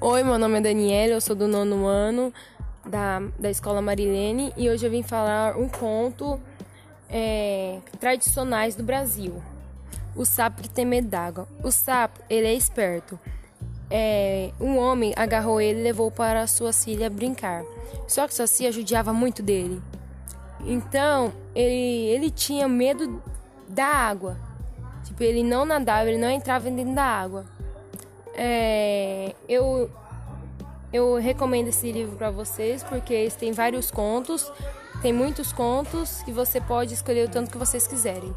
Oi, meu nome é Daniela, eu sou do nono ano da, da Escola Marilene e hoje eu vim falar um conto é, tradicionais do Brasil. O sapo que tem medo d'água. O sapo, ele é esperto. É, um homem agarrou ele e levou para sua filha brincar. Só que sua filha judiava muito dele. Então, ele, ele tinha medo da água. Tipo, ele não nadava, ele não entrava dentro da água. É, eu, eu recomendo esse livro para vocês porque tem vários contos, tem muitos contos e você pode escolher o tanto que vocês quiserem.